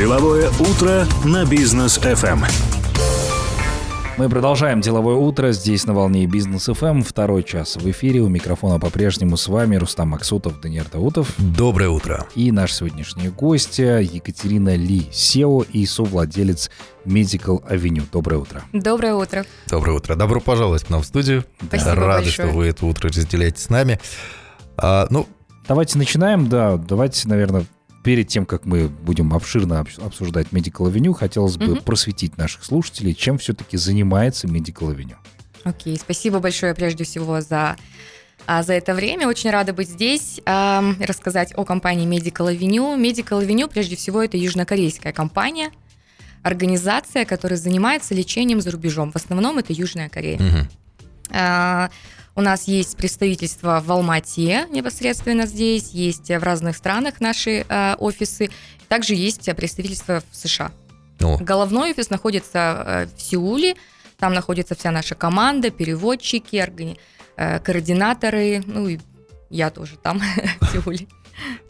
Деловое утро на бизнес FM. Мы продолжаем деловое утро здесь на волне бизнес ФМ. Второй час в эфире. У микрофона по-прежнему с вами Рустам Максутов, Даниил Даутов. Доброе утро. И наш сегодняшний гостья Екатерина Ли, SEO и совладелец Medical Avenue. Доброе утро. Доброе утро. Доброе утро. Добро пожаловать к нам в студию. Спасибо Рады, большое. что вы это утро разделяете с нами. А, ну, Давайте начинаем, да. Давайте, наверное, перед тем, как мы будем обширно обс- обсуждать Medical Avenue, хотелось бы Мгм. просветить наших слушателей, чем все-таки занимается Medical Avenue. Окей, спасибо большое прежде всего за, а, за это время. Очень рада быть здесь, ам, рассказать о компании Medical Avenue. Medical Avenue, прежде всего, это южнокорейская компания, организация, которая занимается лечением за рубежом. В основном это Южная Корея. А, У нас есть представительство в Алмате непосредственно здесь, есть в разных странах наши а, офисы, также есть а, представительство в США. О, Головной офис находится э, в Сеуле. Там находится вся наша команда, переводчики, органи- э, координаторы. Ну и я тоже там, в Сеуле.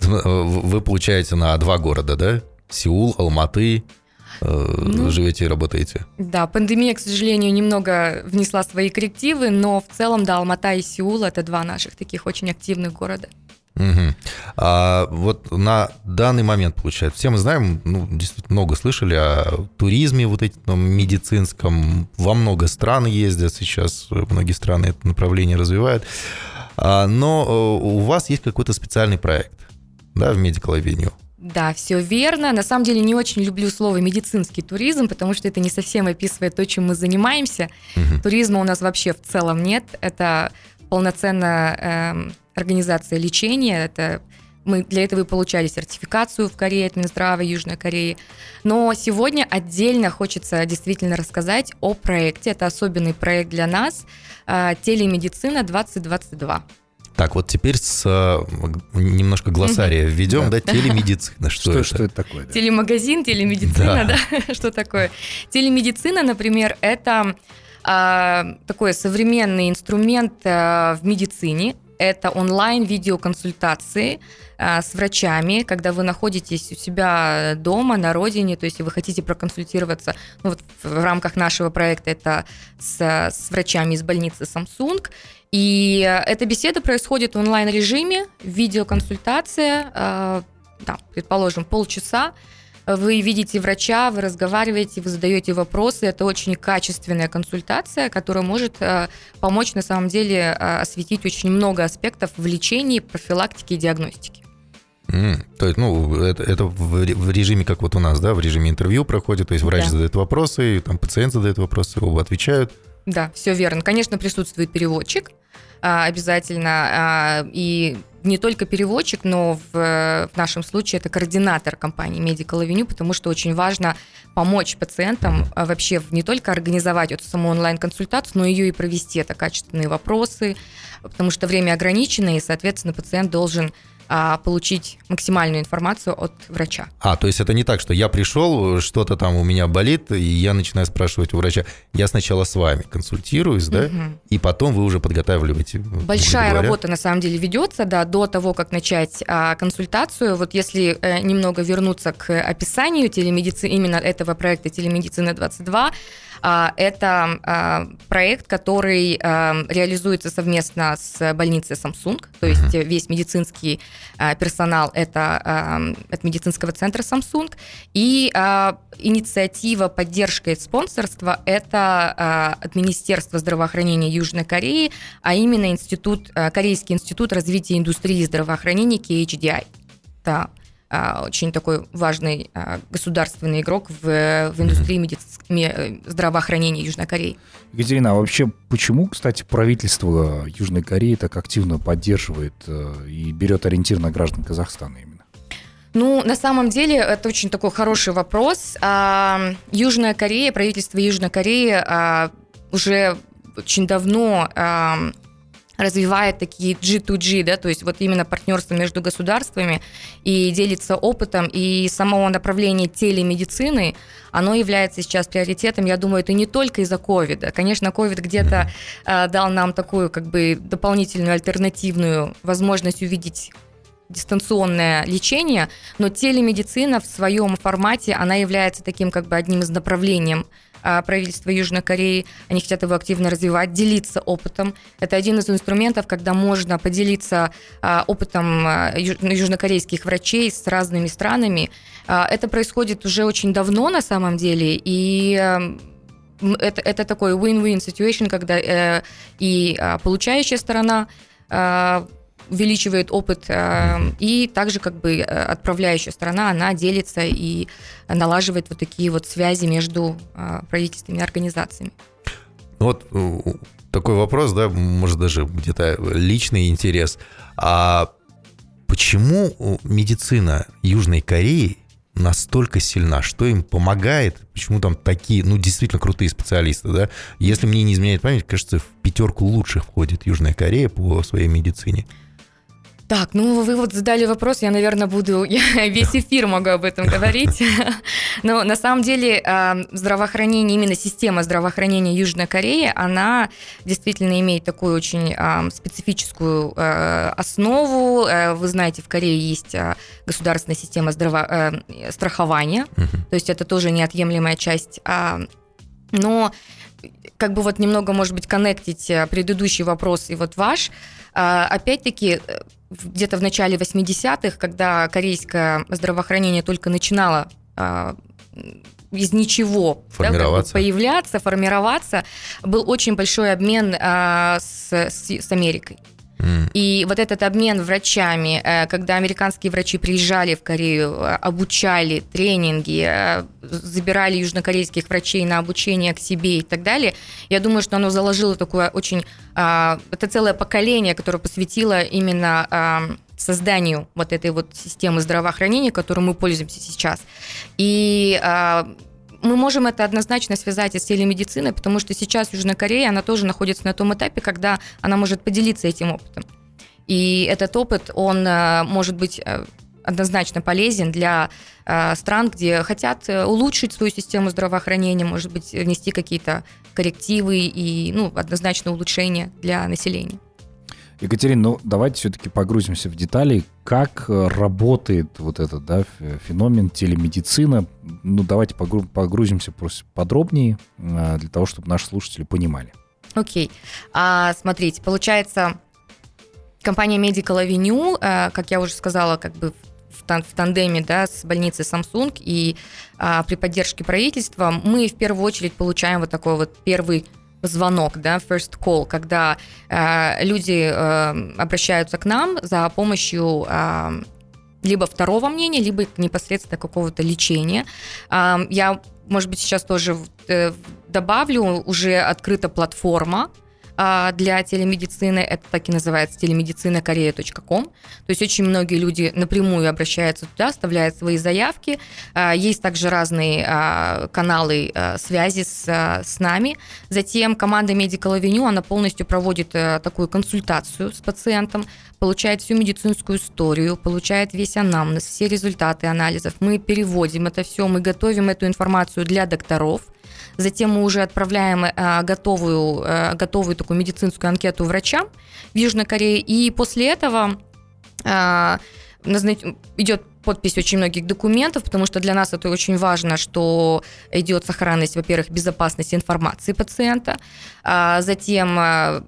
вы получаете на два города, да? Сеул, Алматы. Э, Ну. Живете и работаете. Да, пандемия, к сожалению, немного внесла свои коррективы, но в целом, да, Алмата и Сеул – это два наших таких очень активных города. Мгм. А вот на данный момент, получается, все мы знаем, ну, действительно много слышали о туризме вот этом медицинском. Во много стран ездят сейчас, многие страны это направление развивают. А, Но э, у вас есть какой-то специальный проект, да, в Avenue. Да, все верно. На самом деле не очень люблю слово медицинский туризм, потому что это не совсем описывает то, чем мы занимаемся. Мгм. Туризма у нас вообще в целом нет. Это полноценная эм, организация лечения. Это мы для этого и получали сертификацию в Корее от Минздрава Южной Кореи. Но сегодня отдельно хочется действительно рассказать о проекте. Это особенный проект для нас. э, Телемедицина 2022. Так, вот теперь с э, немножко глоссария введем, да, телемедицина. Что, Что, это? что это такое? да? Телемагазин, телемедицина, Да. да? Что такое? Телемедицина, например, это а, такой современный инструмент а, в медицине. Это онлайн-видеоконсультации а, с врачами, когда вы находитесь у себя дома, на родине, то есть вы хотите проконсультироваться, ну вот в в рамках нашего проекта это с, с врачами из больницы Samsung, и э, эта беседа происходит в онлайн-режиме, видеоконсультация, э, да, предположим, полчаса, вы видите врача, вы разговариваете, вы задаете вопросы. Это очень качественная консультация, которая может э, помочь на самом деле э, осветить очень много аспектов в лечении, профилактике и диагностике. М, То есть, ну, это, это в в режиме, как вот у нас, да, в режиме интервью проходит, то есть врач Да. задает вопросы, там пациент задает вопросы, оба отвечают. Да, все верно. Конечно, присутствует переводчик а, обязательно. а, И не только переводчик, но в, в нашем случае это координатор компании Medical Avenue, потому что очень важно помочь пациентам а, вообще не только организовать эту саму онлайн-консультацию, но ее и провести. Это качественные вопросы, потому что время ограничено, и, соответственно, пациент должен а, получить максимальную информацию от врача. А, то есть это не так, что я пришел, что-то там у меня болит, и я начинаю спрашивать у врача. Я сначала с вами консультируюсь, да, Мгм. и потом вы уже подготавливаете. грубо Большая говоря. работа на самом деле ведется, да, до того, как начать а, консультацию. Вот если э, немного вернуться к описанию телемедицины, именно этого проекта Телемедицина 22, а, это а, проект, который а, реализуется совместно с больницей Samsung, то есть э, весь медицинский а, персонал это а, от медицинского центра Samsung, и а, инициатива поддержка и спонсорства это а, от Министерства здравоохранения Южной Кореи, а именно институт, а, Корейский институт развития индустрии здравоохранения KHDI. Это а, очень такой важный а, государственный игрок в, в индустрии медици- ме- э, здравоохранения Южной Кореи. Екатерина, а вообще почему, кстати, правительство Южной Кореи так активно поддерживает э, и берет ориентир на граждан Казахстана именно? Ну, на самом деле, это очень такой хороший вопрос. А, Южная Корея, правительство Южной Кореи а, уже очень давно а, развивает такие G2G, да, то есть вот именно партнерство между государствами и делится опытом, и само направление телемедицины, оно является сейчас приоритетом, я думаю, это не только из-за ковида. Конечно, ковид где-то а, дал нам такую как бы дополнительную альтернативную возможность увидеть дистанционное лечение, но телемедицина в своем формате, она является таким как бы одним из направлений правительства Южной Кореи. Они хотят его активно развивать, делиться опытом. Это один из инструментов, когда можно поделиться а, опытом а, южнокорейских врачей с разными странами. Это происходит уже очень давно на самом деле, и это, это такой win-win situation, когда э, и получающая сторона увеличивает опыт, э, и также как бы э, отправляющая страна, она делится и налаживает вот такие вот связи между э, правительствами и организациями. Ну вот такой вопрос, да, может даже где-то личный интерес. А почему медицина Южной Кореи настолько сильна, что им помогает, почему там такие, ну, действительно крутые специалисты, да? Если мне не изменяет память, кажется, в пятерку лучших входит Южная Корея по своей медицине. Так, ну вы вот задали вопрос, я, наверное, буду, я весь эфир могу об этом говорить. Но на самом деле а, здравоохранение, именно система здравоохранения Южной Кореи, она действительно имеет такую очень а, специфическую а, основу. Э, вы знаете, в Корее есть государственная система здраво... Э, страхования, то есть это тоже неотъемлемая часть. Но как бы вот немного, может быть, коннектить э, предыдущий вопрос и вот ваш, опять-таки где-то в начале 80-х, когда корейское здравоохранение только начинало а, из ничего да, как бы появляться, формироваться, был очень большой обмен а, с, с, с Америкой. И вот этот обмен врачами, э, когда американские врачи приезжали в Корею, э, обучали тренинги, э, забирали южнокорейских врачей на обучение к себе и так далее, я думаю, что оно заложило такое очень... А, это целое поколение, которое посвятило именно а, созданию вот этой вот системы здравоохранения, которой мы пользуемся сейчас. И а, мы можем это однозначно связать с телемедициной, потому что сейчас Южная Корея, она тоже находится на том этапе, когда она может поделиться этим опытом. И этот опыт, он э, может быть э, однозначно полезен для э, стран, где хотят улучшить свою систему здравоохранения, может быть, внести какие-то коррективы и ну, однозначно улучшения для населения. Екатерина, ну давайте все-таки погрузимся в детали, как э, работает вот этот да, феномен телемедицина. Ну давайте погрузимся просто подробнее э, для того, чтобы наши слушатели понимали. Окей. Okay. А, смотрите, получается, компания Medical Avenue, э, как я уже сказала, как бы в, тандеме да, с больницей Samsung и а, при поддержке правительства мы в первую очередь получаем вот такой вот первый звонок, да, first call, когда э, люди э, обращаются к нам за помощью э, либо второго мнения, либо непосредственно какого-то лечения. Э, я, может быть, сейчас тоже э, добавлю, уже открыта платформа, для телемедицины. Это так и называется телемедицина корея.ком. То есть очень многие люди напрямую обращаются туда, оставляют свои заявки. А, есть также разные а, каналы связи с, с нами. Затем команда Medical Avenue, она полностью проводит такую консультацию с пациентом, получает всю медицинскую историю, получает весь анамнез, все результаты анализов. Мы переводим это все, мы готовим эту информацию для докторов – Затем мы уже отправляем э, готовую, э, готовую такую медицинскую анкету врачам в Южной Корее. И после этого э, идет подпись очень многих документов, потому что для нас это очень важно, что идет сохранность, во-первых, безопасность информации пациента. А затем, а,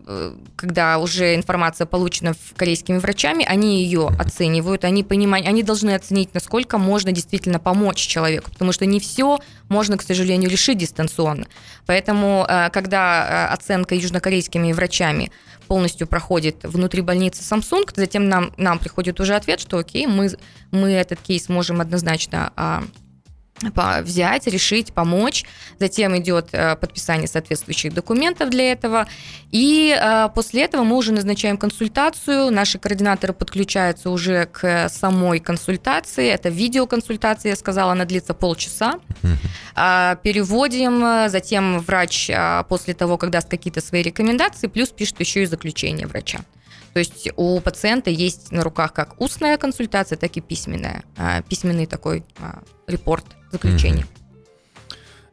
когда уже информация получена корейскими врачами, они ее оценивают, они понимают, они должны оценить, насколько можно действительно помочь человеку, потому что не все можно, к сожалению, решить дистанционно. Поэтому, а, когда а, оценка южнокорейскими врачами полностью проходит внутри больницы Samsung, затем нам, нам приходит уже ответ, что окей, мы, мы этот кейс можем однозначно а, взять, решить, помочь. Затем идет э, подписание соответствующих документов для этого. И э, после этого мы уже назначаем консультацию. Наши координаторы подключаются уже к самой консультации. Это видеоконсультация, я сказала, она длится полчаса. А, переводим, затем врач а, после того, как даст какие-то свои рекомендации, плюс пишет еще и заключение врача. То есть у пациента есть на руках как устная консультация, так и письменная, а, письменный такой репорт заключения.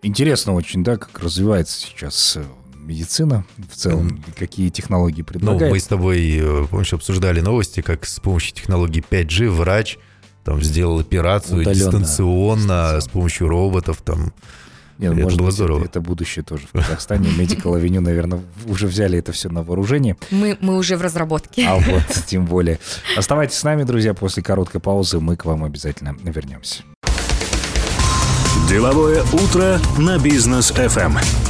Интересно очень, да, как развивается сейчас э, телемедицина в целом, какие технологии предлагает. Ну, мы с тобой, э, помнишь, обсуждали новости, как с помощью технологии 5G врач там сделал операцию Удаленно. дистанционно Дистанционно. с помощью роботов там. Нет, это может было быть, здорово. Это, это будущее тоже в Казахстане. Medical Avenue, наверное, уже взяли это все на вооружение. Мы, мы уже в разработке. А вот тем более. Оставайтесь с нами, друзья. После короткой паузы мы к вам обязательно вернемся. Деловое утро на бизнес. FM.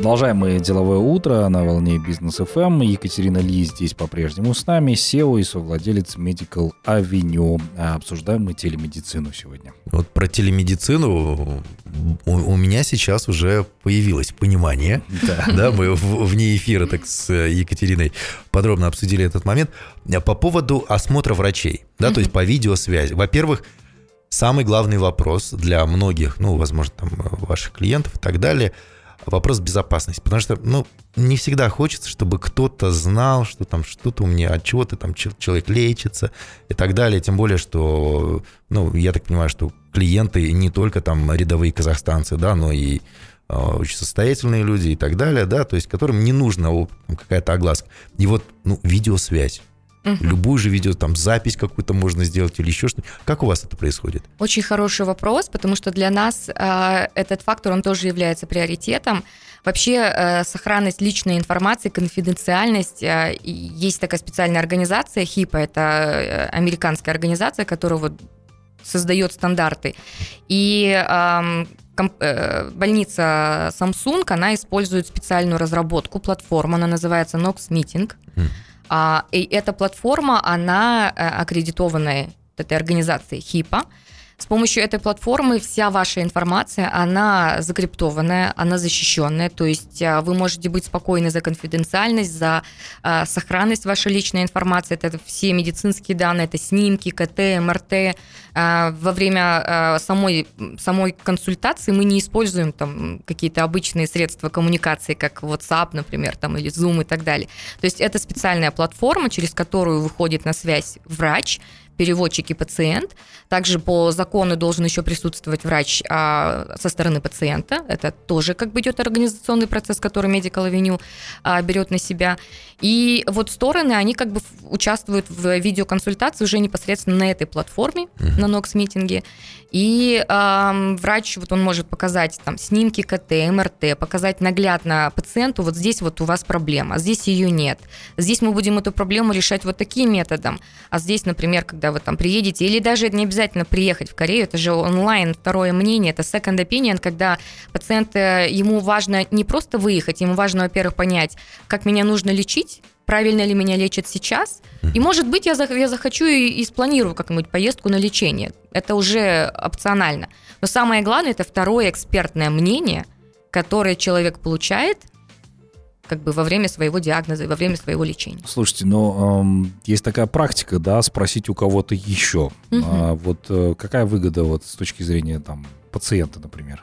Продолжаем мы деловое утро на волне бизнес FM. Екатерина Ли здесь по-прежнему с нами, SEO и совладелец Medical Avenue. А Обсуждаем мы телемедицину сегодня. Вот про телемедицину у, у меня сейчас уже появилось понимание. Да. Да, мы в- вне эфира так с э, Екатериной подробно обсудили этот момент. А По поводу осмотра врачей, да, то есть по видеосвязи. Во-первых, самый главный вопрос для многих, ну, возможно, там, ваших клиентов и так далее, вопрос безопасности. Потому что, ну, не всегда хочется, чтобы кто-то знал, что там что-то у меня, от чего-то там чел- человек лечится и так далее. Тем более, что, ну, я так понимаю, что клиенты не только там рядовые казахстанцы, да, но и э, очень состоятельные люди и так далее, да, то есть которым не нужна какая-то огласка. И вот, ну, видеосвязь. Мгм. Любую же видео, там, запись какую-то можно сделать или еще что-нибудь. Как у вас это происходит? Очень хороший вопрос, потому что для нас э, этот фактор, он тоже является приоритетом. Вообще э, сохранность личной информации, конфиденциальность. э, есть такая специальная организация, HIPAA, это э, американская организация, которая вот создает стандарты. И эм, э, больница Samsung, она использует специальную разработку, платформу, она называется Nox Meeting. Мгм. А, и эта платформа, она э, аккредитованная этой организацией HIPAA. С помощью этой платформы вся ваша информация, она закриптованная, она защищенная, то есть а, вы можете быть спокойны за конфиденциальность, за а, сохранность вашей личной информации, это все медицинские данные, это снимки, КТ, МРТ. А, Во время а, самой, самой консультации мы не используем там какие-то обычные средства коммуникации, как WhatsApp, например, там, или Zoom и так далее. То есть это специальная платформа, через которую выходит на связь врач, переводчик и пациент. Также по закону должен еще присутствовать врач а, со стороны пациента. Это тоже как бы идет организационный процесс, который Medical Avenue а, берет на себя. И вот стороны, они как бы участвуют в видеоконсультации уже непосредственно на этой платформе, на Nox митинге. И ам, врач, вот он может показать там снимки КТ, МРТ, показать наглядно пациенту, вот здесь вот у вас проблема, а здесь ее нет. Здесь мы будем эту проблему решать вот таким методом. А здесь, например, когда вы там приедете, или даже не обязательно приехать в Корею, это же онлайн, второе мнение, это second opinion, когда пациент, э, ему важно не просто выехать, ему важно, во-первых, понять, как меня нужно лечить, правильно ли меня лечат сейчас. И, может быть, я, зах- я захочу и, и спланирую как-нибудь поездку на лечение. Это уже опционально. Но самое главное, это второе экспертное мнение, которое человек получает как бы во время своего диагноза и во время своего лечения. Слушайте, ну, эм, есть такая практика, да, спросить у кого-то еще. Мгм. А, вот э, какая выгода вот с точки зрения там пациента, например?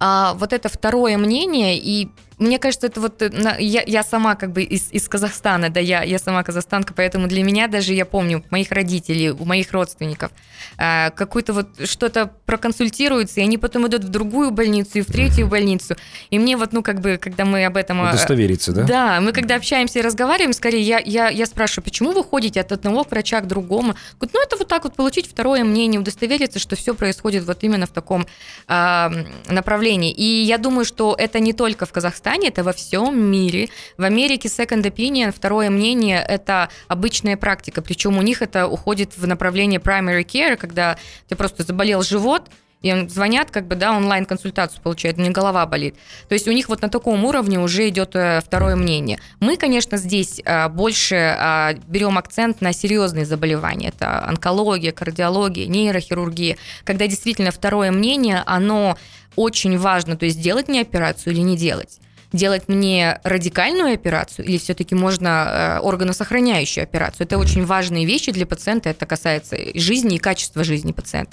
А, вот это второе мнение, и мне кажется, это вот э, я, я сама как бы из, из Казахстана, да, я, я сама казахстанка, поэтому для меня даже, я помню, моих родителей, у моих родственников, а, какую-то вот что-то проконсультируются, и они потом идут в другую больницу и в третью больницу, и мне вот, ну, как бы, когда мы об этом... а, Удостовериться, да? Да, мы когда общаемся и разговариваем, скорее я, я, я спрашиваю, почему вы ходите от одного врача к другому? Говорят, ну это вот так вот получить второе мнение, удостовериться, что все происходит вот именно в таком а, направлении. И я думаю, что это не только в Казахстане, это во всем мире. В Америке second opinion, второе мнение, это обычная практика. Причем у них это уходит в направление primary care, когда ты просто заболел живот, и звонят, как бы, да, онлайн-консультацию получают, у них голова болит. То есть у них вот на таком уровне уже идет э, второе мнение. Мы, конечно, здесь э, больше э, берем акцент на серьезные заболевания. Это онкология, кардиология, нейрохирургия. Когда действительно второе мнение, оно очень важно, то есть делать мне операцию или не делать делать мне радикальную операцию или все-таки можно э, органосохраняющую операцию. Это очень важные вещи для пациента, это касается жизни и качества жизни пациента.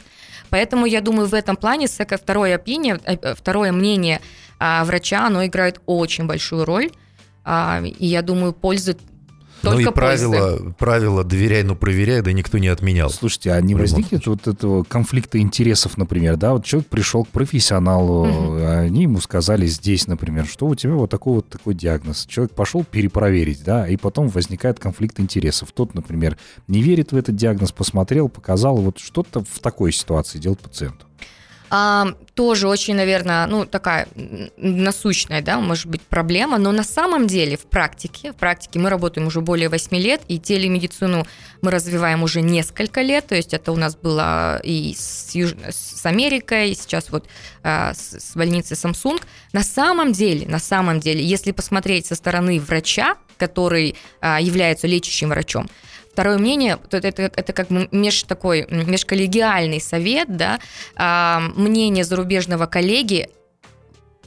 Поэтому я думаю, в этом плане второе, опиния, э, второе мнение а, врача, оно играет очень большую роль. А, и я думаю, пользы Ну и Только пользы. правило, «доверяй, но проверяй», да никто не отменял. Слушайте, а не возникнет вот этого конфликта интересов, например, да? Вот человек пришел к профессионалу, Мгм. а они ему сказали здесь, например, что у тебя вот такой вот такой диагноз. Человек пошел перепроверить, да, и потом возникает конфликт интересов. Тот, например, не верит в этот диагноз, посмотрел, показал, вот что-то в такой ситуации делать пациенту. А, тоже очень, наверное, ну, такая насущная, да, может быть, проблема, но на самом деле в практике, в практике мы работаем уже более 8 лет, и телемедицину мы развиваем уже несколько лет, то есть это у нас было и с, Юж- с Америкой, и сейчас вот а, с, с больницей Samsung. На самом деле, на самом деле, если посмотреть со стороны врача, который а, является лечащим врачом, Второе мнение, то это, это, это как бы меж такой межколлегиальный совет, да, а, мнение зарубежного коллеги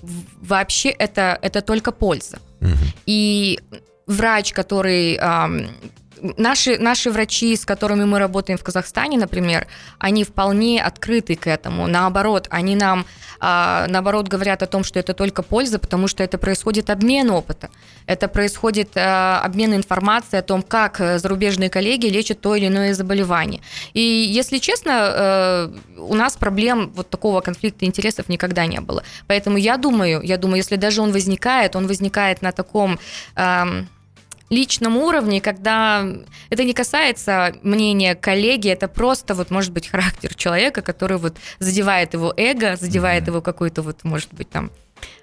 вообще это, это только польза. Мгм. И врач, который... ам, Наши, наши врачи, с которыми мы работаем в Казахстане, например, они вполне открыты к этому. Наоборот, они нам, а, наоборот, говорят о том, что это только польза, потому что это происходит обмен опыта. Это происходит а, обмен информацией о том, как э, зарубежные коллеги лечат то или иное заболевание. И, если честно, э, у нас проблем вот такого конфликта интересов никогда не было. Поэтому я думаю, я думаю, если даже он возникает, он возникает на таком ам, личном уровне, когда это не касается мнения коллеги, это просто вот может быть характер человека, который вот задевает его эго, задевает Мгм. его какую-то вот может быть там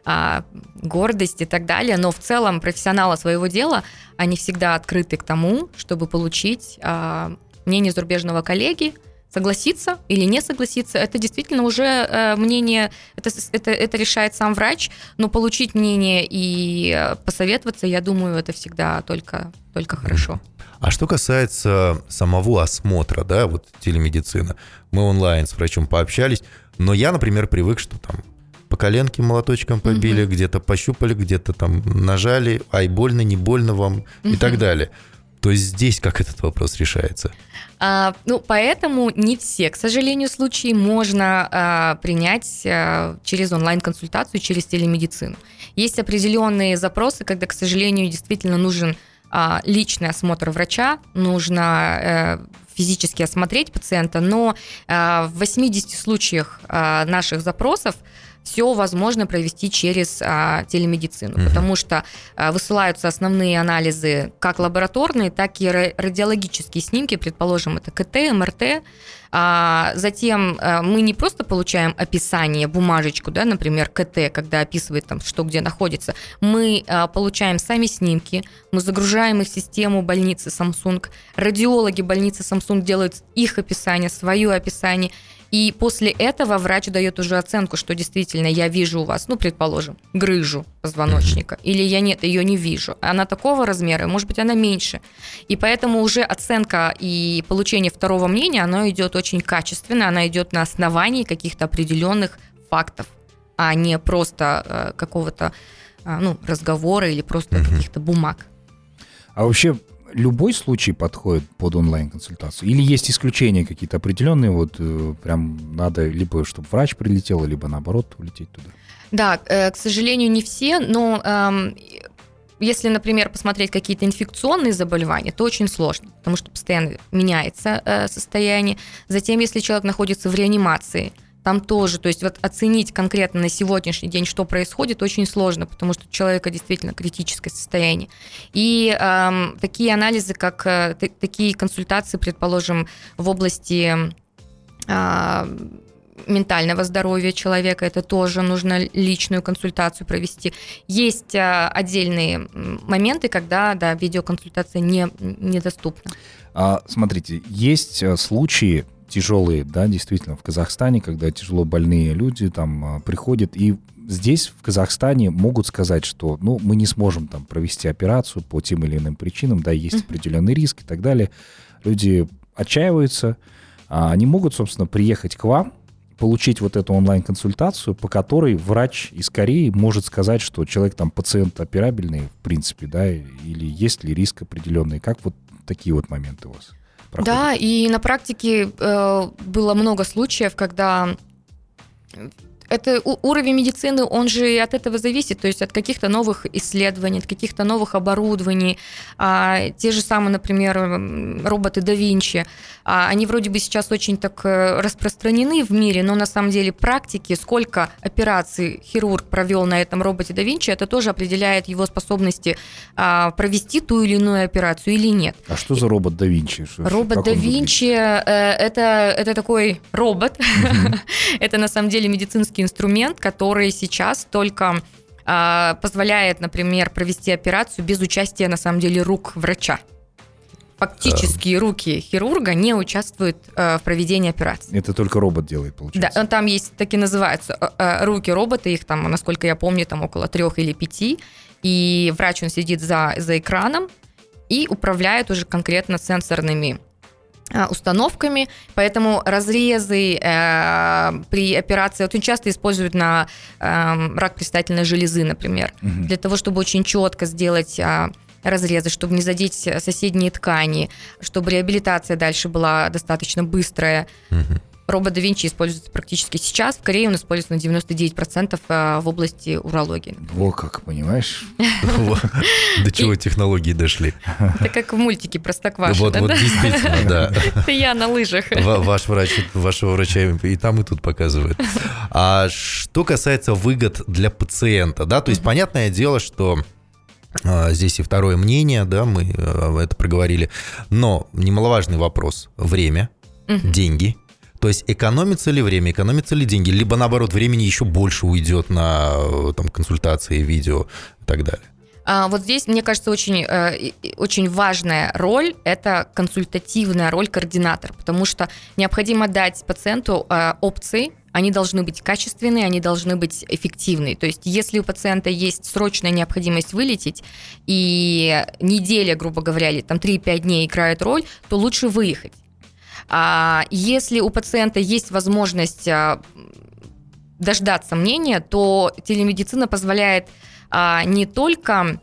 а, гордость и так далее, но в целом профессионалы своего дела, они всегда открыты к тому, чтобы получить а, мнение зарубежного коллеги, согласиться или не согласиться, это действительно уже э, мнение, это, это, это решает сам врач, но получить мнение и посоветоваться, я думаю, это всегда только, только хорошо. А что касается самого осмотра, да, вот телемедицина, мы онлайн с врачом пообщались, но я, например, привык, что там по коленке молоточком побили, Мгм. где-то пощупали, где-то там нажали, ай, больно, не больно вам и Мгм. так далее. То есть здесь как этот вопрос решается? А, ну, поэтому не все, к сожалению, случаи можно а, принять а, через онлайн-консультацию, через телемедицину. Есть определенные запросы, когда, к сожалению, действительно нужен а, личный осмотр врача, нужно э, физически осмотреть пациента, но а, в 80 случаях а, наших запросов все возможно провести через а, телемедицину, Мгм. потому что а, высылаются основные анализы как лабораторные, так и ра- радиологические снимки, предположим, это КТ, МРТ. А, затем а, мы не просто получаем описание, бумажечку, да, например, КТ, когда описывает там, что где находится. Мы а, получаем сами снимки, мы загружаем их в систему больницы Samsung. Радиологи больницы Samsung делают их описание, свое описание. И после этого врач дает уже оценку, что действительно я вижу у вас, ну, предположим, грыжу позвоночника, или я нет, ее не вижу. Она такого размера, может быть, она меньше. И поэтому уже оценка и получение второго мнения, оно идет очень качественно, она идет на основании каких-то определенных фактов, а не просто э, какого-то э, ну, разговора или просто Мгм. каких-то бумаг. А вообще любой случай подходит под онлайн-консультацию? Или есть исключения какие-то определенные? Вот э, прям надо либо, чтобы врач прилетел, либо наоборот улететь туда. Да, э, к сожалению, не все, но эм, если, например, посмотреть какие-то инфекционные заболевания, то очень сложно, потому что постоянно меняется э, состояние. Затем, если человек находится в реанимации, там тоже, то есть вот оценить конкретно на сегодняшний день, что происходит, очень сложно, потому что у человека действительно критическое состояние. И эм, такие анализы, как э, та- такие консультации, предположим, в области а, ментального здоровья человека, это тоже нужно личную консультацию провести. Есть а, отдельные моменты, когда да, видеоконсультация не, недоступна. А, смотрите, есть э, случаи тяжелые, да, действительно, в Казахстане, когда тяжело больные люди там а, приходят, и здесь, в Казахстане, могут сказать, что, ну, мы не сможем там провести операцию по тем или иным причинам, да, есть определенный риск и так далее. Люди отчаиваются, а они могут, собственно, приехать к вам, получить вот эту онлайн-консультацию, по которой врач из Кореи может сказать, что человек там пациент операбельный, в принципе, да, или есть ли риск определенный. Как вот такие вот моменты у вас проходят? Да, и на практике э, было много случаев, когда это уровень медицины, он же от этого зависит, то есть от каких-то новых исследований, от каких-то новых оборудований. А, те же самые, например, роботы да Винчи, а, они вроде бы сейчас очень так э, распространены в мире, но на самом деле практики, сколько операций хирург провел на этом роботе да Винчи, это тоже определяет его способности а, провести ту или иную операцию или нет. А что за робот да Винчи? Робот да Винчи э, это, это такой робот, это на самом деле медицинский инструмент, который сейчас только а, позволяет, например, провести операцию без участия, на самом деле, рук врача. Фактически руки хирурга не участвуют э, в проведении операции. Это только робот делает, получается? Да, там есть, так и называются, э, э, руки робота, их там, насколько я помню, там около трех или пяти, и врач, он сидит за, за экраном и управляет уже конкретно сенсорными Э, установками, поэтому разрезы э, при операции очень часто используют на э, рак предстательной железы, например, угу. для того, чтобы очень четко сделать э, разрезы, чтобы не задеть соседние ткани, чтобы реабилитация дальше была достаточно быстрая. Угу. Робот да Винчи используется практически сейчас. В Корее он используется на 99% э, в области урологии. Во как, понимаешь? До чего технологии дошли. Это как в мультике Простоквашино. Вот, вот действительно, да. Это я на лыжах. Ваш врач, вашего врача и там, и тут показывает. А что касается выгод для пациента, да, то есть понятное дело, что а, Здесь и второе мнение, да, мы э, это проговорили. Но немаловажный вопрос – время, деньги – то есть экономится ли время, экономится ли деньги, либо наоборот времени еще больше уйдет на э, там, консультации, видео и так далее. А вот здесь, мне кажется, очень, э, очень важная роль – это консультативная роль координатора, потому что необходимо дать пациенту э, опции, они должны быть качественные, они должны быть эффективные. То есть если у пациента есть срочная необходимость вылететь, и неделя, грубо говоря, или там 3-5 дней играет роль, то лучше выехать. А если у пациента есть возможность а, дождаться мнения, то телемедицина позволяет а, не только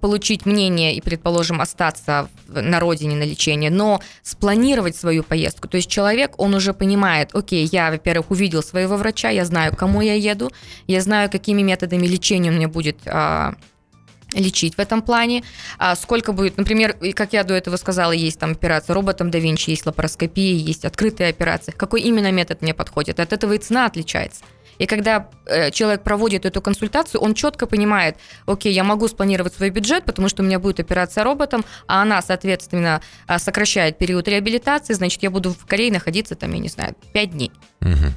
получить мнение и, предположим, остаться на родине на лечение, но спланировать свою поездку. То есть человек, он уже понимает, окей, я, во-первых, увидел своего врача, я знаю, к кому я еду, я знаю, какими методами лечения у меня будет лечить в этом плане. А сколько будет, например, как я до этого сказала, есть там операция роботом да Винчи, есть лапароскопия, есть открытые операции. Какой именно метод мне подходит? От этого и цена отличается. И когда э, человек проводит эту консультацию, он четко понимает, окей, я могу спланировать свой бюджет, потому что у меня будет операция роботом, а она, соответственно, а, сокращает период реабилитации, значит, я буду в Корее находиться там, я не знаю, 5 дней. Угу.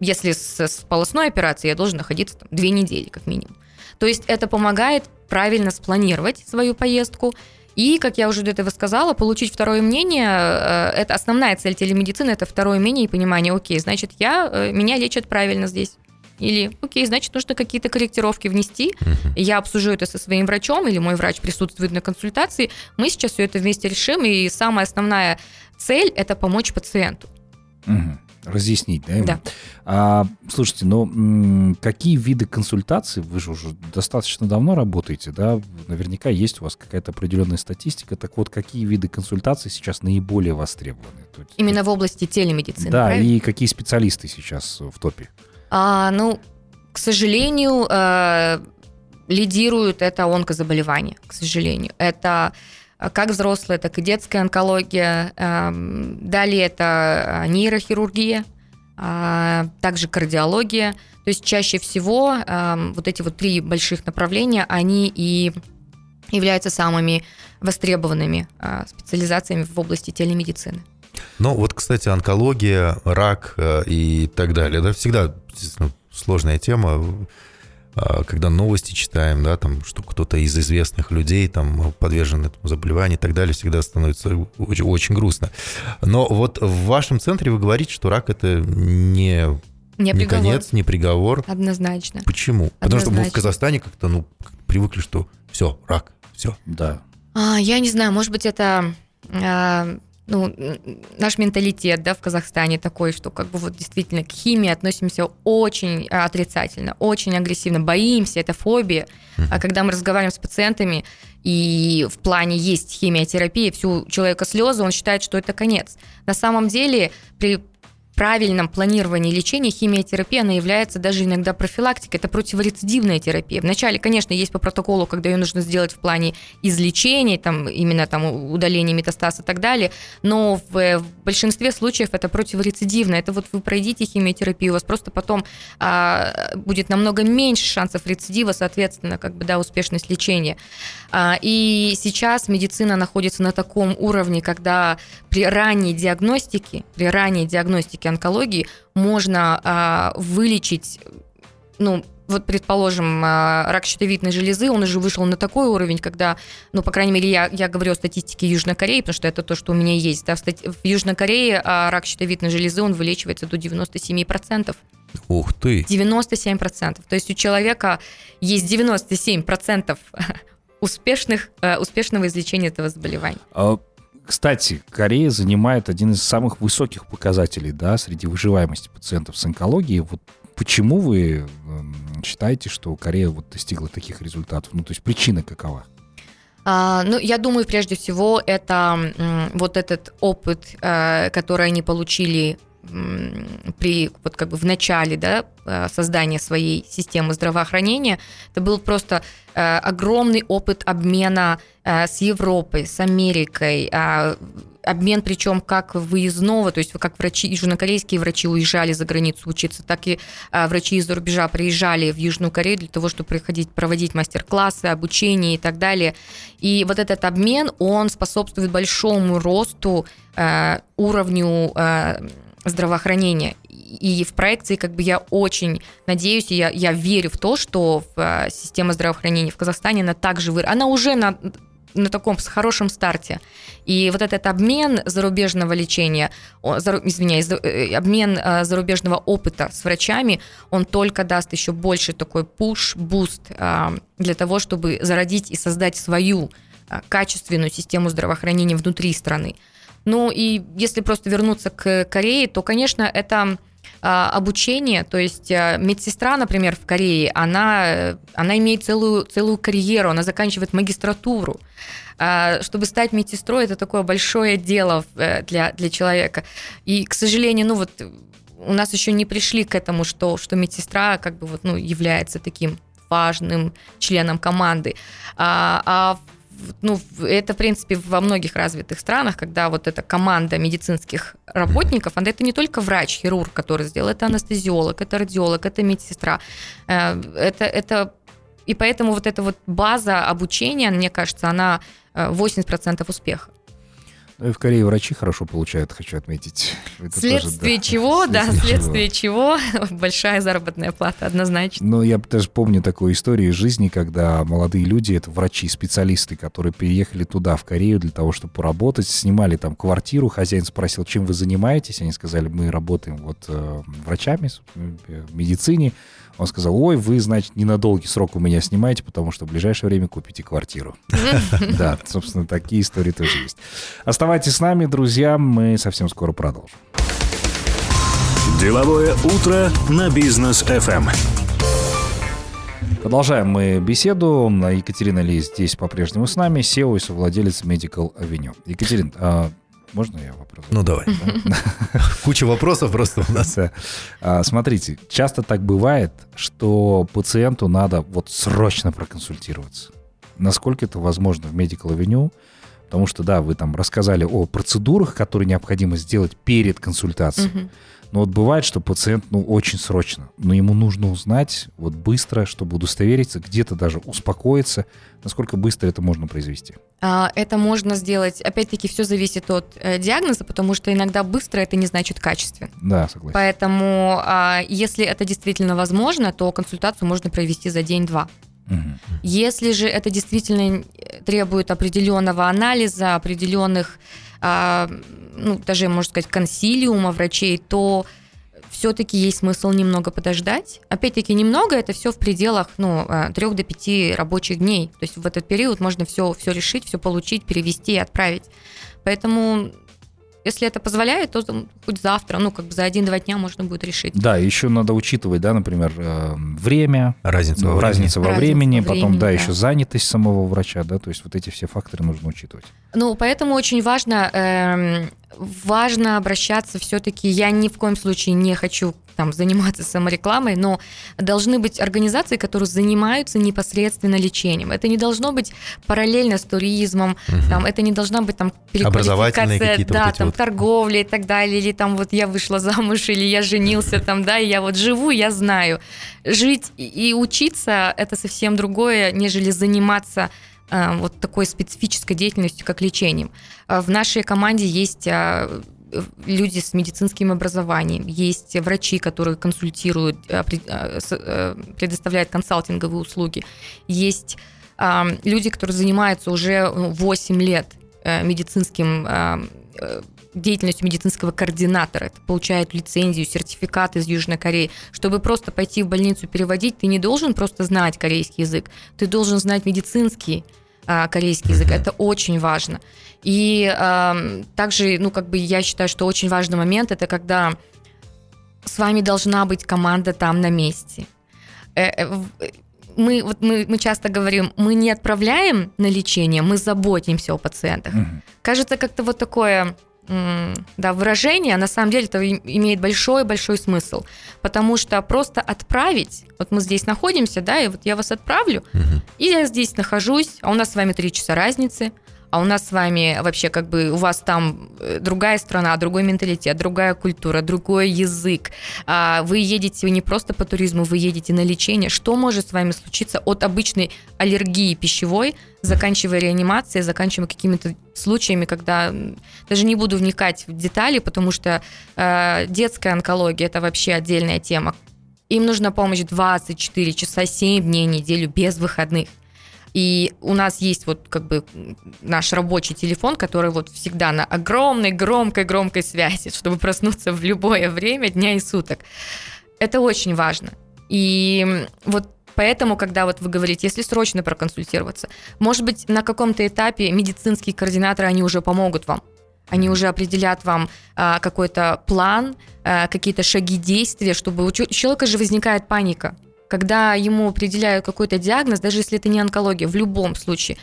Если с, с полостной операцией я должен находиться там 2 недели, как минимум. То есть это помогает правильно спланировать свою поездку. И, как я уже до этого сказала, получить второе мнение, э, это основная цель телемедицины, это второе мнение и понимание, окей, значит, я, э, меня лечат правильно здесь. Или, окей, значит, нужно какие-то корректировки внести. Я обсужу это со своим врачом, или мой врач присутствует на консультации. Мы сейчас все это вместе решим. И самая основная цель – это помочь пациенту. Uh-huh разъяснить, да? Да. А, слушайте, ну какие виды консультаций, вы же уже достаточно давно работаете, да? Наверняка есть у вас какая-то определенная статистика. Так вот, какие виды консультаций сейчас наиболее востребованы? Именно в области телемедицины, Да, правильно? и какие специалисты сейчас в топе? А, ну, к сожалению, э, лидируют это онкозаболевания, к сожалению. Это как взрослая, так и детская онкология. Эм, далее это э, нейрохирургия, а, также кардиология. То есть чаще всего эм, вот эти вот три больших направления, они и являются самыми востребованными э, специализациями в области телемедицины. Ну вот, кстати, онкология, рак э, и так далее, да, всегда сложная тема. А, когда новости читаем, да, там, что кто-то из известных людей там подвержен этому заболеванию и так далее, всегда становится очень, очень грустно. Но вот в вашем центре вы говорите, что рак это не не, не конец, не приговор. Однозначно. Почему? Однозначно. Потому что мы в Казахстане как-то ну, привыкли, что все, рак, все. Да. А, я не знаю, может быть, это а, ну, наш менталитет, да, в Казахстане такой, что как бы вот действительно к химии относимся очень отрицательно, очень агрессивно, боимся, это фобия. А когда мы разговариваем с пациентами, и в плане есть химиотерапия, всю человека слезы, он считает, что это конец. На самом деле при правильном планировании лечения химиотерапия, она является даже иногда профилактикой. Это противорецидивная терапия. Вначале, конечно, есть по протоколу, когда ее нужно сделать в плане излечения, там, именно там, удаления метастаз и так далее, но в, в большинстве случаев это противорецидивно. Это вот вы пройдите химиотерапию, у вас просто потом а, будет намного меньше шансов рецидива, соответственно, как бы, да, успешность лечения. А, и сейчас медицина находится на таком уровне, когда при ранней диагностике, при ранней диагностике онкологии можно а, вылечить, ну, вот, предположим, а, рак щитовидной железы, он уже вышел на такой уровень, когда, ну, по крайней мере, я, я говорю о статистике Южной Кореи, потому что это то, что у меня есть. Да, в, стати... в Южной Корее а, рак щитовидной железы, он вылечивается до 97%. Ух ты! 97%. То есть у человека есть 97% успешных, э, успешного излечения этого заболевания. А, кстати, Корея занимает один из самых высоких показателей да, среди выживаемости пациентов с онкологией. Вот почему вы считаете, что Корея вот достигла таких результатов? Ну, то есть причина какова? А, ну, я думаю, прежде всего, это вот этот опыт, э, который они получили при вот как бы в начале да, э, создания своей системы здравоохранения, это был просто э, огромный опыт обмена э, с Европой, с Америкой, а, обмен причем как выездного, то есть как врачи, южнокорейские врачи уезжали за границу учиться, так и врачи из-за рубежа приезжали в Южную Корею для того, чтобы приходить, проводить мастер-классы, обучение и так далее. И вот этот обмен, он способствует большому росту, уровню здравоохранения. И в проекции как бы я очень надеюсь, и я, я верю в то, что э, система здравоохранения в Казахстане, она также вы... она уже на, на таком с хорошем старте. И вот этот обмен зарубежного лечения, извиняюсь, э, обмен э, зарубежного опыта с врачами, он только даст еще больше такой push, boost для того, чтобы зародить и создать свою качественную систему здравоохранения внутри страны. Ну и если просто вернуться к Корее, то, конечно, это а, обучение, то есть а, медсестра, например, в Корее, она, она имеет целую, целую карьеру, она заканчивает магистратуру. А, чтобы стать медсестрой, это такое большое дело э, для, для человека. И, к сожалению, ну вот у нас еще не пришли к этому, что, что медсестра как бы вот, ну, является таким важным членом команды. А, а ну, это, в принципе, во многих развитых странах, когда вот эта команда медицинских работников, это не только врач, хирург, который сделал, это анестезиолог, это радиолог, это медсестра. Э, это, это и поэтому вот эта вот база обучения, мне кажется, она 80% э, успеха. Ну и в Корее врачи хорошо получают, хочу отметить. Это следствие тоже, да. чего, да, следствие чего, большая заработная плата, однозначно. Ну, я даже помню такую историю из жизни, когда молодые люди, это врачи, специалисты, которые переехали туда, в Корею, для того, чтобы поработать, снимали там квартиру, хозяин спросил, чем вы занимаетесь, они сказали, мы работаем вот э, врачами в медицине, он сказал, ой, вы, значит, ненадолгий срок у меня снимаете, потому что в ближайшее время купите квартиру. Да, собственно, такие истории тоже есть. Оставайтесь с нами, друзья, мы совсем скоро продолжим. Деловое утро на бизнес FM. Продолжаем мы беседу. Екатерина Ли здесь по-прежнему с нами, SEO и совладелец Medical Avenue. Екатерина, можно я вопрос? Ну, давай. Куча вопросов просто у нас. А, смотрите, часто так бывает, что пациенту надо вот срочно проконсультироваться. Насколько это возможно в Medical Avenue? Потому что, да, вы там рассказали о процедурах, которые необходимо сделать перед консультацией. Но вот бывает, что пациент, ну, очень срочно, но ему нужно узнать вот быстро, чтобы удостовериться, где-то даже успокоиться, насколько быстро это можно произвести. А, это можно сделать, опять-таки, все зависит от э, диагноза, потому что иногда быстро это не значит качественно. Да, согласен. Поэтому, а, если это действительно возможно, то консультацию можно провести за день-два. Если же это действительно требует определенного анализа, определенных а, ну, даже, можно сказать, консилиума врачей, то все-таки есть смысл немного подождать. Опять-таки, немного, это все в пределах ну, 3 а, до 5 рабочих дней. То есть в этот период можно все, все решить, все получить, перевести и отправить. Поэтому если это позволяет, то хоть завтра, ну, как бы за один-два дня можно будет решить. Да, еще надо учитывать, да, например, э, время, разница, во, разница во времени, разница потом, времени, да, да, еще занятость самого врача, да, то есть вот эти все факторы нужно учитывать. Ну, поэтому очень важно э, важно обращаться все-таки, я ни в коем случае не хочу там заниматься саморекламой, но должны быть организации, которые занимаются непосредственно лечением. Это не должно быть параллельно с туризмом, угу. там, это не должна быть там переквалификация, да, вот там вот. торговля и так далее, или там вот я вышла замуж, или я женился там, да, и я вот живу, я знаю. Жить и учиться это совсем другое, нежели заниматься вот такой специфической деятельностью, как лечением. Э, в нашей команде есть э, люди с медицинским образованием, есть врачи, которые консультируют, э, э, предоставляют консалтинговые услуги, есть люди, которые занимаются уже 8 ну, лет э, медицинским деятельностью медицинского координатора. Это получают лицензию, сертификат из Южной Кореи. Чтобы просто пойти в больницу переводить, ты не должен просто знать корейский язык, ты должен знать медицинский корейский язык. Это очень важно. И э, также, ну, как бы я считаю, что очень важный момент это когда с вами должна быть команда там на месте. Э, э, мы, вот мы, мы часто говорим, мы не отправляем на лечение, мы заботимся о пациентах. Угу. Кажется, как-то вот такое да, выражение, а на самом деле это имеет большой-большой смысл. Потому что просто отправить, вот мы здесь находимся, да, и вот я вас отправлю, угу. и я здесь нахожусь, а у нас с вами три часа разницы, а у нас с вами вообще как бы у вас там э, другая страна, другой менталитет, другая культура, другой язык. А вы едете не просто по туризму, вы едете на лечение. Что может с вами случиться от обычной аллергии пищевой, заканчивая реанимацией, заканчивая какими-то случаями, когда даже не буду вникать в детали, потому что э, детская онкология это вообще отдельная тема. Им нужна помощь 24 часа, 7 дней в неделю без выходных. И у нас есть вот как бы наш рабочий телефон, который вот всегда на огромной, громкой, громкой связи, чтобы проснуться в любое время дня и суток. Это очень важно. И вот Поэтому, когда вот вы говорите, если срочно проконсультироваться, может быть, на каком-то этапе медицинские координаторы, они уже помогут вам. Они уже определят вам а, какой-то план, а, какие-то шаги действия, чтобы у человека же возникает паника когда ему определяют какой-то диагноз, даже если это не онкология, в любом случае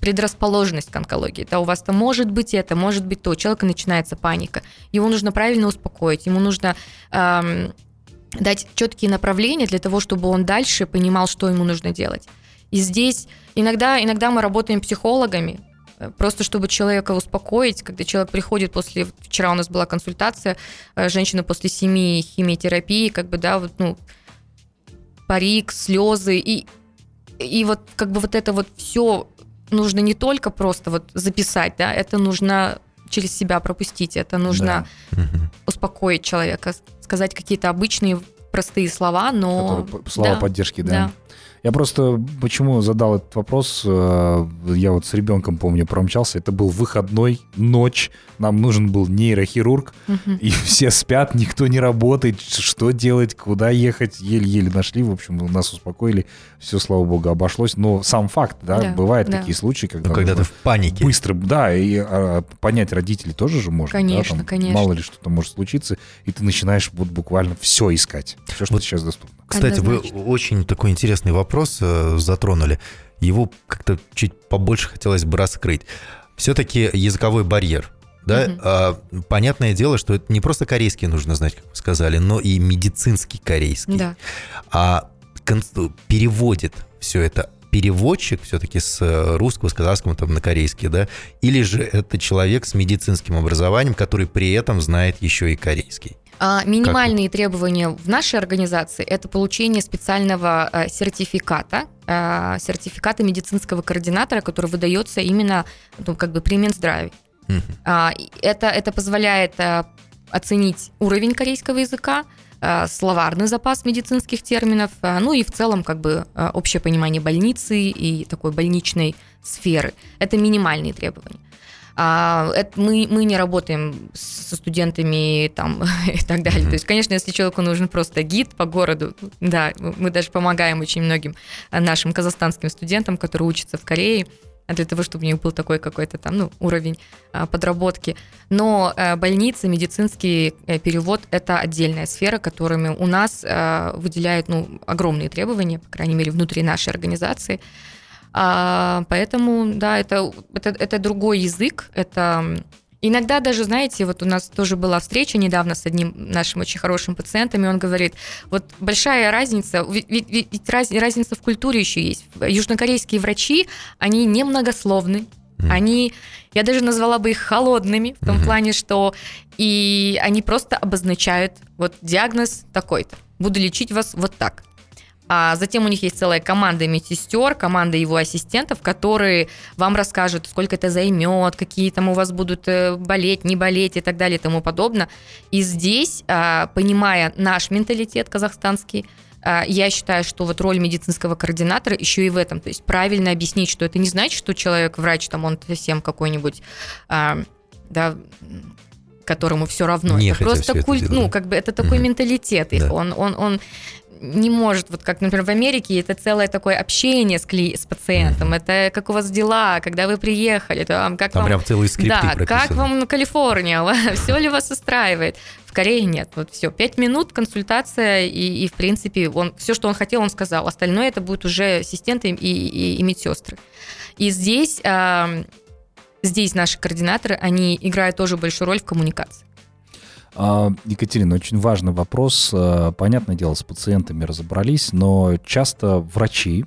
предрасположенность к онкологии. Да, у вас то может быть это, может быть то. У человека начинается паника. Его нужно правильно успокоить, ему нужно эм, дать четкие направления для того, чтобы он дальше понимал, что ему нужно делать. И здесь иногда, иногда мы работаем психологами, э, просто чтобы человека успокоить, когда человек приходит после, вчера у нас была консультация, э, женщина после семи химиотерапии, как бы, да, вот, ну, парик, слезы. И, и вот как бы вот это вот все нужно не только просто вот записать, да, это нужно через себя пропустить, это нужно да. успокоить человека, сказать какие-то обычные простые слова, но... Которые, слова да, поддержки, да. Я просто почему задал этот вопрос, э, я вот с ребенком, помню, промчался, это был выходной, ночь, нам нужен был нейрохирург, угу. и все спят, никто не работает, что делать, куда ехать, еле-еле нашли, в общем, нас успокоили, все, слава богу, обошлось, но сам факт, да, да бывают да. такие случаи, когда... Ну, когда ты в панике. Быстро, да, и а, понять родителей тоже же можно. Конечно, да, там, конечно. Мало ли что-то может случиться, и ты начинаешь вот буквально все искать, все, что вот, сейчас доступно. Кстати, вы очень такой интересный вопрос э, затронули. Его как-то чуть побольше хотелось бы раскрыть. Все-таки языковой барьер. Да, угу. а, понятное дело, что это не просто корейский нужно знать, как вы сказали, но и медицинский корейский. Да. А переводит все это переводчик все-таки с э, русского, с казахского там, на корейский, да, или же это человек с медицинским образованием, который при этом знает еще и корейский? А, минимальные как? требования в нашей организации – это получение специального э, сертификата, э, сертификата медицинского координатора, который выдается именно ну, как бы при Минздраве. Uh-huh. Это, это позволяет э, оценить уровень корейского языка, словарный запас медицинских терминов, ну и в целом как бы общее понимание больницы и такой больничной сферы. Это минимальные требования. А, это мы, мы не работаем со студентами там, и так далее. То есть, конечно, если человеку нужен просто гид по городу, да, мы даже помогаем очень многим нашим казахстанским студентам, которые учатся в Корее, для того, чтобы у них был такой какой-то там ну, уровень а, подработки. Но а, больницы, медицинский а, перевод – это отдельная сфера, которыми у нас а, выделяют ну, огромные требования, по крайней мере, внутри нашей организации. А, поэтому, да, это, это, это другой язык, это Иногда даже, знаете, вот у нас тоже была встреча недавно с одним нашим очень хорошим пациентом, и он говорит, вот большая разница, ведь, ведь, раз, разница в культуре еще есть. Южнокорейские врачи, они немногословны, mm. они, я даже назвала бы их холодными, в том mm-hmm. плане, что и они просто обозначают вот диагноз такой-то. Буду лечить вас вот так. А затем у них есть целая команда медсестер, команда его ассистентов, которые вам расскажут, сколько это займет, какие там у вас будут э, болеть, не болеть и так далее и тому подобное. И здесь, а, понимая наш менталитет казахстанский, а, я считаю, что вот роль медицинского координатора еще и в этом. То есть правильно объяснить, что это не значит, что человек, врач, там он совсем какой-нибудь, а, да, которому все равно. Не это просто культ, ну, как бы это такой mm менталитет. Да. Он, он, он не может, вот как, например, в Америке, это целое такое общение с, кли... с пациентом, mm-hmm. это как у вас дела, когда вы приехали, там, как там вам... прям целые скрипты Да, прописаны. как вам Калифорния, все ли вас устраивает? В Корее нет, вот все, пять минут консультация, и, и в принципе, он, все, что он хотел, он сказал, остальное это будут уже ассистенты и, и, и медсестры. И здесь, здесь наши координаторы, они играют тоже большую роль в коммуникации. А, Екатерина, очень важный вопрос. А, понятное дело, с пациентами разобрались, но часто врачи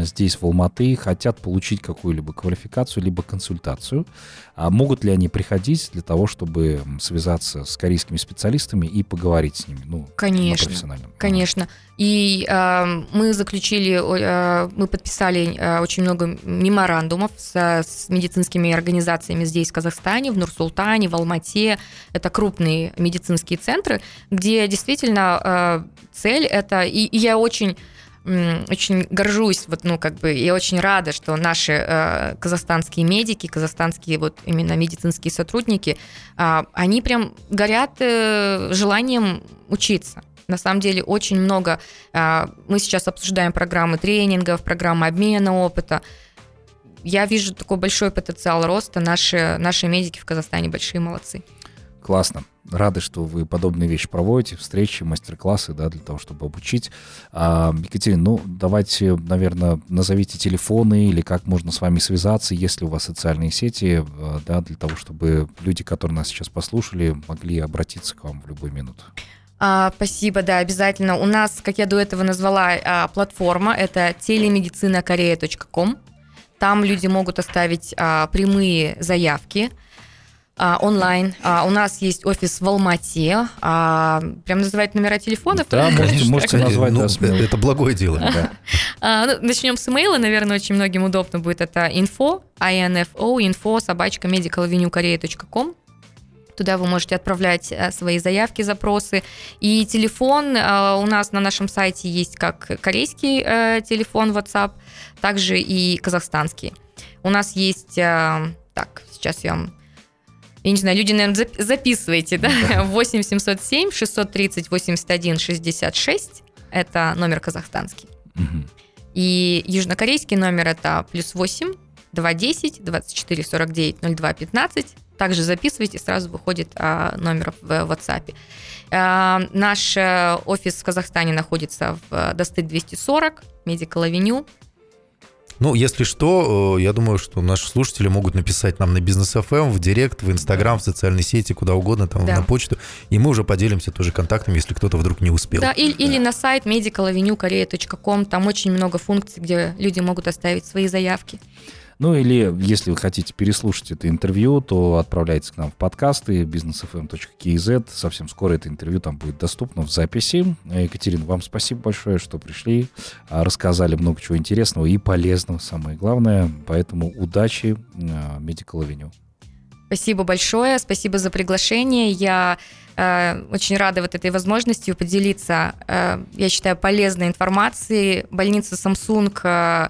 здесь, в Алматы, хотят получить какую-либо квалификацию, либо консультацию. А могут ли они приходить для того, чтобы связаться с корейскими специалистами и поговорить с ними? Ну, конечно, конечно. И э, мы заключили, э, мы подписали э, очень много меморандумов с, с медицинскими организациями здесь, в Казахстане, в Нур-Султане, в Алмате. Это крупные медицинские центры, где действительно э, цель это... И, и я очень очень горжусь, вот, ну, как бы, и очень рада, что наши э, казахстанские медики, казахстанские вот именно медицинские сотрудники, э, они прям горят э, желанием учиться. На самом деле очень много. Э, мы сейчас обсуждаем программы тренингов, программы обмена опыта. Я вижу такой большой потенциал роста. Наши, наши медики в Казахстане большие молодцы. Классно. Рады, что вы подобные вещи проводите, встречи, мастер-классы, да, для того, чтобы обучить. А, Екатерина, ну, давайте, наверное, назовите телефоны или как можно с вами связаться, если у вас социальные сети, а, да, для того, чтобы люди, которые нас сейчас послушали, могли обратиться к вам в любую минуту. А, спасибо, да, обязательно. У нас, как я до этого назвала, а, платформа, это телемедицинакорея.ком. Там люди могут оставить прямые заявки, а, онлайн. А, у нас есть офис в Алмате. А, прям называть номера телефонов? Да, можете, можете назвать. Ну, да, это благое дело. Да. А, ну, начнем с имейла, наверное, очень многим удобно будет. Это info, info, info, собачка, medicalavenuekorea.com. Туда вы можете отправлять э, свои заявки, запросы. И телефон э, у нас на нашем сайте есть как корейский э, телефон WhatsApp, также и казахстанский. У нас есть... Так, сейчас я вам я не знаю, люди, наверное, записывайте, да? 8 707 630 81 66. Это номер казахстанский. И южнокорейский номер это плюс 8 210 24 49 02 15. Также записывайте, сразу выходит а, номер в WhatsApp. А, наш э, офис в Казахстане находится в Достык 240, Medical Avenue. Ну, если что, э, я думаю, что наши слушатели могут написать нам на бизнес FM, в директ, в Инстаграм, в социальные сети, куда угодно, там да. на почту, и мы уже поделимся тоже контактами, если кто-то вдруг не успел. Да, или, да. или на сайт medicalavenuekorea.com, там очень много функций, где люди могут оставить свои заявки. Ну или если вы хотите переслушать это интервью, то отправляйтесь к нам в подкасты businessfm.kz. Совсем скоро это интервью там будет доступно в записи. Екатерина, вам спасибо большое, что пришли, а, рассказали много чего интересного и полезного, самое главное. Поэтому удачи а, Medical Avenue. Спасибо большое, спасибо за приглашение. Я э, очень рада вот этой возможностью поделиться, э, я считаю, полезной информацией. Больница Samsung э,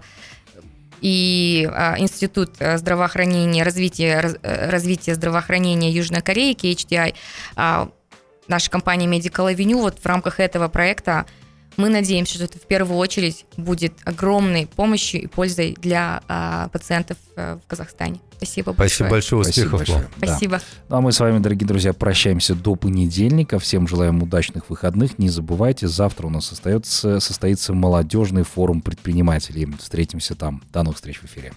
и а, Институт э, здравоохранения, развития, э, развития здравоохранения Южной Кореи, KHDI, а, наша компания Medical Avenue, вот в рамках этого проекта мы надеемся, что это в первую очередь будет огромной помощью и пользой для а, пациентов а, в Казахстане. Спасибо большое. Спасибо большое, успехов Спасибо. Большое. Спасибо. Да. Ну, а мы с вами, дорогие друзья, прощаемся до понедельника. Всем желаем удачных выходных. Не забывайте, завтра у нас остается, состоится молодежный форум предпринимателей. Встретимся там. До новых встреч в эфире.